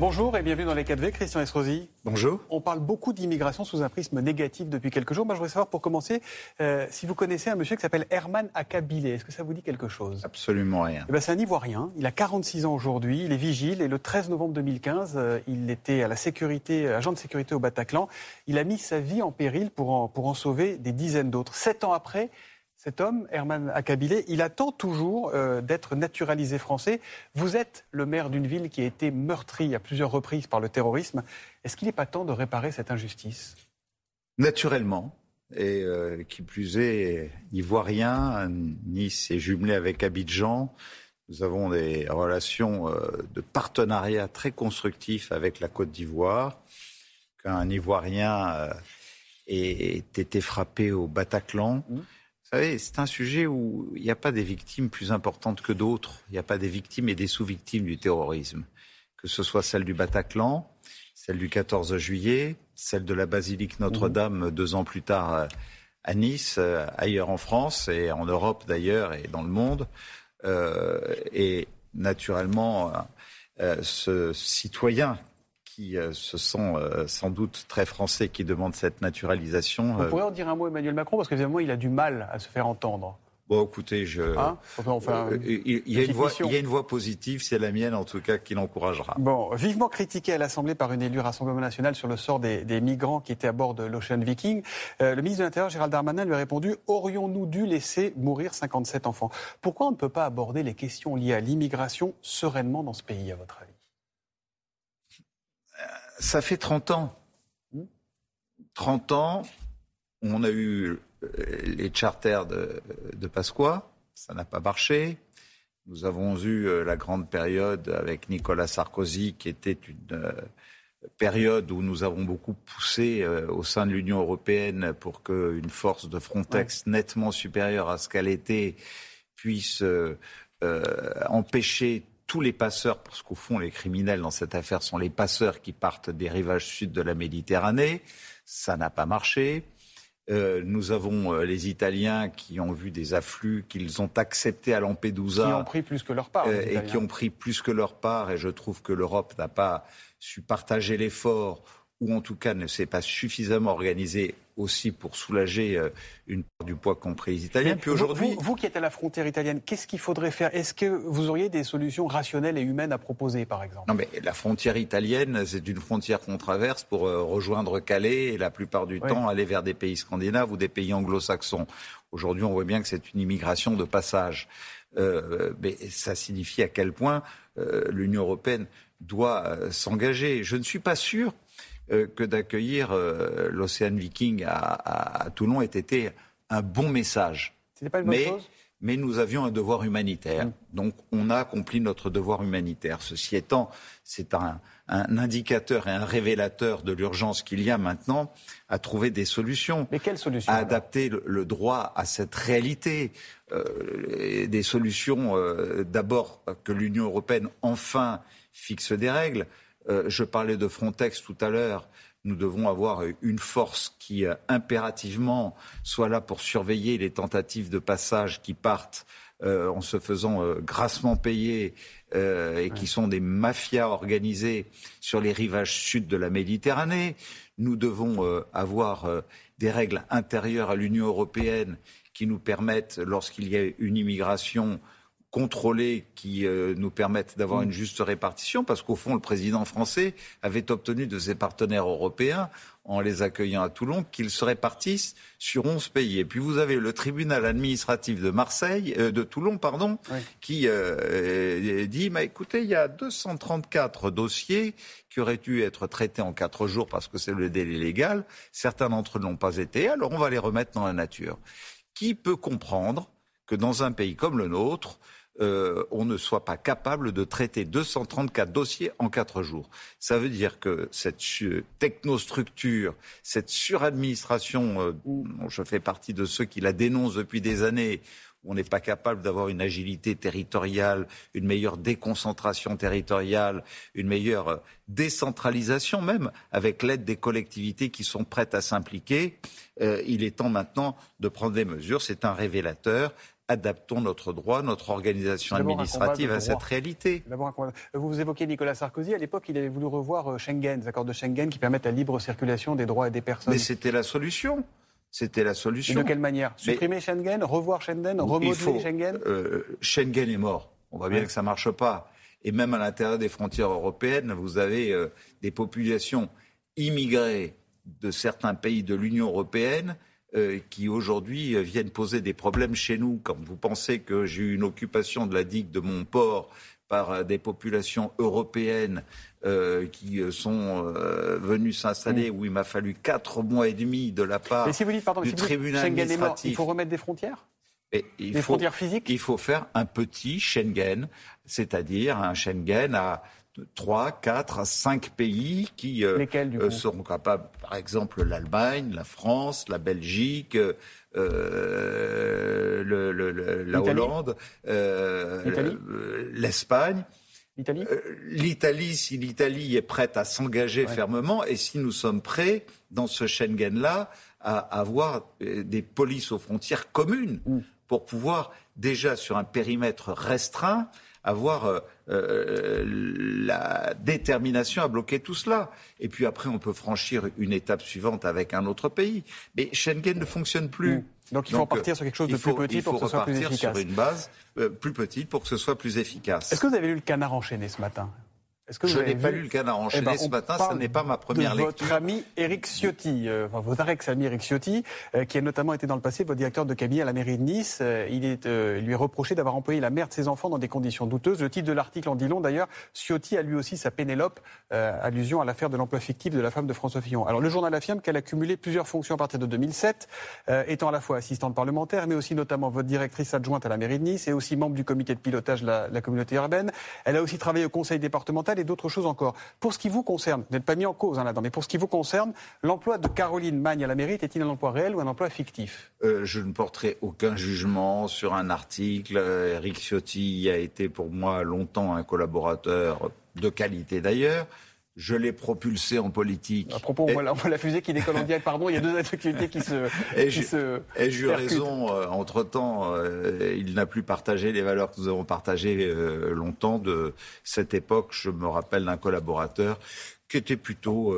Bonjour et bienvenue dans les 4V, Christian Estrosi. Bonjour. On parle beaucoup d'immigration sous un prisme négatif depuis quelques jours. Moi, je voudrais savoir pour commencer euh, si vous connaissez un monsieur qui s'appelle Herman Akabile. Est-ce que ça vous dit quelque chose? Absolument rien. Eh ben, c'est un Ivoirien. Il a 46 ans aujourd'hui. Il est vigile et le 13 novembre 2015, euh, il était à la sécurité, agent de sécurité au Bataclan. Il a mis sa vie en péril pour en, pour en sauver des dizaines d'autres. Sept ans après, cet homme, Herman Akabile, il attend toujours euh, d'être naturalisé français. Vous êtes le maire d'une ville qui a été meurtrie à plusieurs reprises par le terrorisme. Est-ce qu'il n'est pas temps de réparer cette injustice? Naturellement. Et euh, qui plus est, ivoirien, Nice est jumelé avec Abidjan. Nous avons des relations euh, de partenariat très constructifs avec la Côte d'Ivoire. Qu'un Ivoirien ait été frappé au Bataclan. Mmh savez, c'est un sujet où il n'y a pas des victimes plus importantes que d'autres. Il n'y a pas des victimes et des sous-victimes du terrorisme. Que ce soit celle du Bataclan, celle du 14 juillet, celle de la basilique Notre-Dame mmh. deux ans plus tard euh, à Nice, euh, ailleurs en France et en Europe d'ailleurs et dans le monde. Euh, et naturellement, ce citoyen qui euh, se sent euh, sans doute très français, qui demande cette naturalisation. Vous euh, pourriez en dire un mot, Emmanuel Macron, parce qu'évidemment, il a du mal à se faire entendre. Bon, écoutez, je. Hein il, y a une voix, il, y a une voix, positive, c'est la mienne en tout cas, qui l'encouragera. Bon, vivement critiqué à l'Assemblée par une élue Rassemblement national sur le sort des, migrants qui étaient à bord de l'Ocean Viking, le ministre de l'Intérieur, Gérald Darmanin, lui a répondu Aurions-nous dû laisser mourir 57 enfants? Pourquoi on ne peut pas aborder les questions liées à l'immigration sereinement dans ce pays, à votre avis? Ça fait 30 ans. 30 ans, on a eu euh, les charters de, de Pasqua, ça n'a pas marché. Nous avons eu euh, la grande période avec Nicolas Sarkozy, qui était une euh, période où nous avons beaucoup poussé au sein de l'Union européenne pour qu'une force de Frontex nettement supérieure à ce qu'elle était puisse empêcher tous les passeurs, parce qu'au fond, les criminels dans cette affaire sont les passeurs qui partent des rivages sud de la Méditerranée. Ça n'a pas marché. Euh, nous avons euh, les Italiens qui ont vu des afflux qu'ils ont acceptés à Lampedusa. Qui ont pris plus que leur part. Euh, et qui ont pris plus que leur part. Et je trouve que l'Europe n'a pas su partager l'effort, ou en tout cas ne s'est pas suffisamment organisée aussi pour soulager euh, une part du poids qu'ont pris les Italiens. Puis aujourd'hui, vous, qui êtes à la frontière italienne, qu'est-ce qu'il faudrait faire? Est-ce que vous auriez des solutions rationnelles et humaines à proposer, par exemple? Non, mais la frontière italienne, c'est une frontière qu'on traverse pour euh, rejoindre Calais et la plupart du temps aller vers des pays scandinaves ou des pays anglo-saxons. Aujourd'hui, on voit bien que c'est une immigration de passage. Euh, mais ça signifie à quel point l'Union européenne doit s'engager. Je ne suis pas sûr euh, que d'accueillir euh, l'Océan Viking à, Toulon ait été un bon message. C'était pas une bonne mais, chose? mais nous avions un devoir humanitaire. Mm. Donc on a accompli notre devoir humanitaire. Ceci étant, c'est un, indicateur et un révélateur de l'urgence qu'il y a maintenant à trouver des solutions. Mais quelles solutions À adapter le, droit à cette réalité. Euh, des solutions, d'abord, que l'Union européenne enfin fixe des règles. Euh, je parlais de Frontex tout à l'heure. Nous devons avoir une force qui euh, impérativement soit là pour surveiller les tentatives de passage qui partent euh, en se faisant grassement payer et qui sont des mafias organisées sur les rivages sud de la Méditerranée. Nous devons avoir des règles intérieures à l'Union européenne qui nous permettent, lorsqu'il y a une immigration, contrôlés qui euh, nous permettent d'avoir mm. une juste répartition, parce qu'au fond, le président français avait obtenu de ses partenaires européens, en les accueillant à Toulon, qu'ils se répartissent sur 11 pays. Et puis vous avez le tribunal administratif de Marseille, euh, de Toulon, pardon, qui euh, dit, bah, écoutez, il y a 234 dossiers qui auraient dû être traités en quatre jours parce que c'est le délai légal. Certains d'entre eux n'ont pas été, alors on va les remettre dans la nature. Qui peut comprendre que dans un pays comme le nôtre, euh, on ne soit pas capable de traiter 234 dossiers en quatre jours. Ça veut dire que cette technostructure, cette suradministration, euh, je fais partie de ceux qui la dénoncent depuis des années, où on n'est pas capable d'avoir une agilité territoriale, une meilleure déconcentration territoriale, une meilleure euh, décentralisation même, avec l'aide des collectivités qui sont prêtes à s'impliquer, euh, il est temps maintenant de prendre des mesures. C'est un révélateur adaptons notre droit, notre organisation administrative à cette réalité. Vous évoquez Nicolas Sarkozy. À l'époque, il avait voulu revoir euh, Schengen, les accords de Schengen qui permettent la libre circulation des droits et des personnes. Mais c'était la solution. C'était la solution. de quelle manière Supprimer Schengen, revoir Schengen, remodeler Schengen euh, Schengen est mort. On voit bien que ça ne marche pas. Et même à l'intérieur des frontières européennes, vous avez euh, des populations immigrées de certains pays de l'Union européenne euh, qui aujourd'hui euh, viennent poser des problèmes chez nous. Quand vous pensez que j'ai eu une occupation de la digue de mon port par euh, des populations européennes qui sont venues s'installer, mm. où il m'a fallu quatre mois et demi de la part du tribunal administratif. il faut remettre des frontières et il des frontières physiques Il faut faire un petit Schengen, c'est-à-dire un Schengen à 3, 4, 5 pays qui euh, euh, seront capables, par exemple l'Allemagne, la France, la Belgique, euh, la Hollande, l'Espagne. L'Italie L'Italie, si l'Italie est prête à s'engager fermement et si nous sommes prêts dans ce Schengen-là à avoir des polices aux frontières communes mm. pour pouvoir déjà sur un périmètre restreint avoir euh, euh, la détermination à bloquer tout cela. Et puis après, on peut franchir une étape suivante avec un autre pays. Mais Schengen ne fonctionne plus. Mmh. Donc il faut repartir sur quelque chose de plus petit pour que ce soit plus efficace. sur une base euh, plus petite pour que ce soit plus efficace. Est-ce que vous avez lu le canard enchaîné ce matin? Je n'ai pas lu le canard enchaîné eh ben, ce matin, ce n'est pas ma première de lecture. Votre ami Eric Ciotti, euh, enfin, votre ex-ami Eric Ciotti, euh, qui a notamment été dans le passé votre directeur de cabinet à la mairie de Nice. Euh, il, est, lui est reproché d'avoir employé la mère de ses enfants dans des conditions douteuses. Le titre de l'article en dit long d'ailleurs. Ciotti a lui aussi sa Pénélope, allusion à l'affaire de l'emploi fictif de la femme de François Fillon. Alors le journal affirme qu'elle a cumulé plusieurs fonctions à partir de 2007, étant à la fois assistante parlementaire, mais aussi notamment votre directrice adjointe à la mairie de Nice et aussi membre du comité de pilotage de la, la communauté urbaine. Elle a aussi travaillé au conseil départemental et d'autres choses encore. Pour ce qui vous concerne, vous n'êtes pas mis en cause hein, là-dedans, mais pour ce qui vous concerne, l'emploi de Caroline Magne à la mairie est-il un emploi réel ou un emploi fictif? Euh, Je ne porterai aucun jugement sur un article. Eric Ciotti a été pour moi longtemps un collaborateur de qualité d'ailleurs. Je l'ai propulsé en politique. À propos, on, voit la, fusée qui décolle en direct, pardon, il y a deux actualités qui se. Et j'ai eu raison, euh, entre-temps, euh, il n'a plus partagé les valeurs que nous avons partagées euh, longtemps. De cette époque, je me rappelle d'un collaborateur qui était plutôt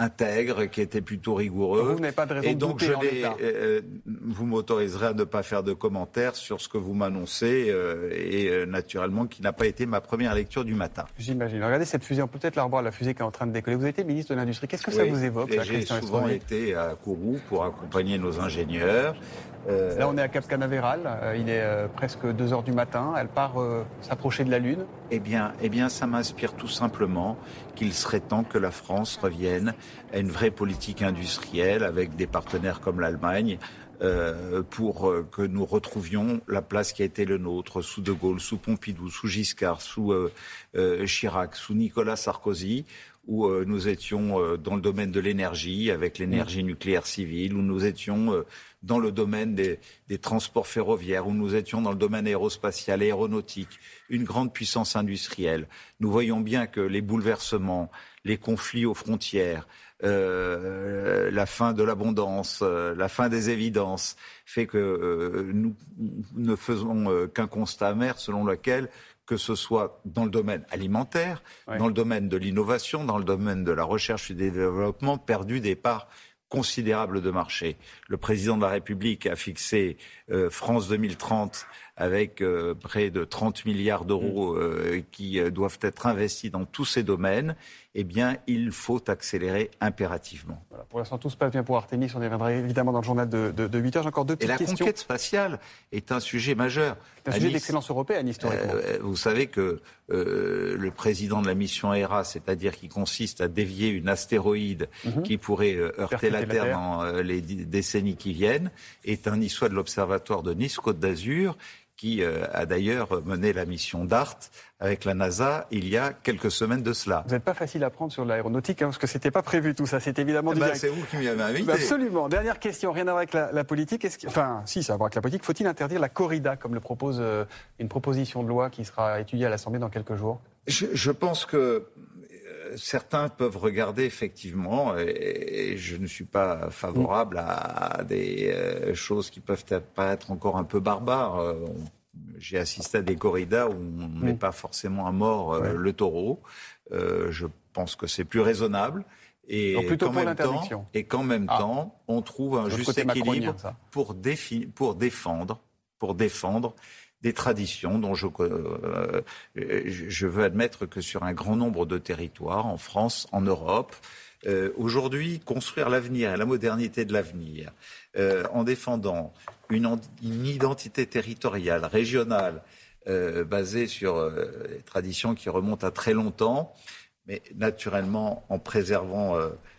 intègre, qui était plutôt rigoureux. Vous n'avez pas de raison et donc de je euh, euh, vous m'autoriserez à ne pas faire de commentaires sur ce que vous m'annoncez euh, et naturellement qui n'a pas été ma première lecture du matin. J'imagine. Regardez cette fusée, on peut peut-être la revoir, la fusée qui est en train de décoller. Vous avez été ministre de l'Industrie. Qu'est-ce que ça vous évoque J'ai souvent été à Kourou pour accompagner nos ingénieurs. Là, on est à Cap Canaveral. il est presque 2 heures du matin. Elle part s'approcher de la Lune. Eh bien, eh bien ça m'inspire tout simplement qu'il serait temps que la France revienne à une vraie politique industrielle avec des partenaires comme l'Allemagne. Euh, pour euh, que nous retrouvions la place qui a été le nôtre sous De Gaulle, sous Pompidou, sous Giscard, sous euh, Chirac, sous Nicolas Sarkozy, où nous étions dans le domaine de l'énergie, avec l'énergie nucléaire civile, où nous étions dans le domaine des, des, transports ferroviaires, où nous étions dans le domaine aérospatial, aéronautique, une grande puissance industrielle. Nous voyons bien que les bouleversements, les conflits aux frontières, euh, la fin de l'abondance, euh, la fin des évidences, fait que euh, nous ne faisons qu'un constat amer selon lequel que ce soit dans le domaine alimentaire, dans le domaine de l'innovation, dans le domaine de la recherche et du développement, perdu des parts considérables de marché. Le président de la République a fixé France 2030 avec euh, près de 30 milliards d'euros mm. euh, qui euh, doivent être investis dans tous ces domaines, eh bien, il faut accélérer impérativement. pour l'instant, tout se passe bien pour Artemis. On y reviendra évidemment dans le journal de, 8 heures. J'ai encore deux petites questions. Et la conquête spatiale est un sujet majeur. C'est un sujet d'excellence européenne, historiquement. vous savez que le président de la mission ERA, c'est-à-dire qui consiste à dévier une astéroïde mhm. qui pourrait heurter la Terre, dans les décennies qui viennent, est un niçois de l'Observatoire de Nice-Côte d'Azur qui euh, a d'ailleurs mené la mission DART avec la NASA il y a quelques semaines de cela. Vous n'êtes pas facile à prendre sur l'aéronautique, hein, parce que c'était pas prévu tout ça, c'est évidemment eh ben, C'est vous qui m'y avez invité. Absolument. Dernière question, rien à voir avec la, politique. enfin, si, ça a à voir avec la politique. Faut-il interdire la corrida, comme le propose euh, une proposition de loi qui sera étudiée à l'Assemblée dans quelques jours? Je, je pense que certains peuvent regarder effectivement, et, je ne suis pas favorable à, des euh, choses qui peuvent paraître encore un peu barbares. Euh, j'ai assisté à des corridas où on n'est pas forcément à mort euh, le taureau. je pense que c'est plus raisonnable. Et qu'en même, temps, et même ah. temps, on trouve un juste équilibre pour, pour défendre, pour défendre des traditions dont je, euh, je veux admettre que sur un grand nombre de territoires, en France, en Europe, euh, aujourd'hui, construire l'avenir et la modernité de l'avenir, euh, en défendant une, une, identité territoriale, régionale, basée sur des traditions qui remontent à très longtemps, mais naturellement en préservant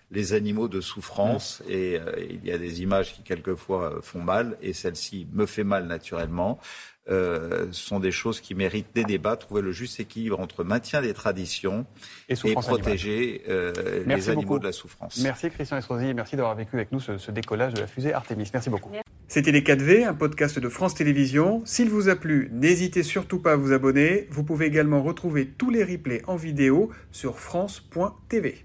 les animaux de souffrance. Mmh. Et il y a des images qui quelquefois font mal, et celle-ci me fait mal naturellement. Euh, sont des choses qui méritent des débats, trouver le juste équilibre entre maintien des traditions et, protéger euh, les animaux de la souffrance. Merci Christian Estrosi, merci d'avoir vécu avec nous ce, décollage de la fusée Artemis. Merci beaucoup. C'était Les 4V, un podcast de France Télévisions. S'il vous a plu, n'hésitez surtout pas à vous abonner. Vous pouvez également retrouver tous les replays en vidéo sur France.tv.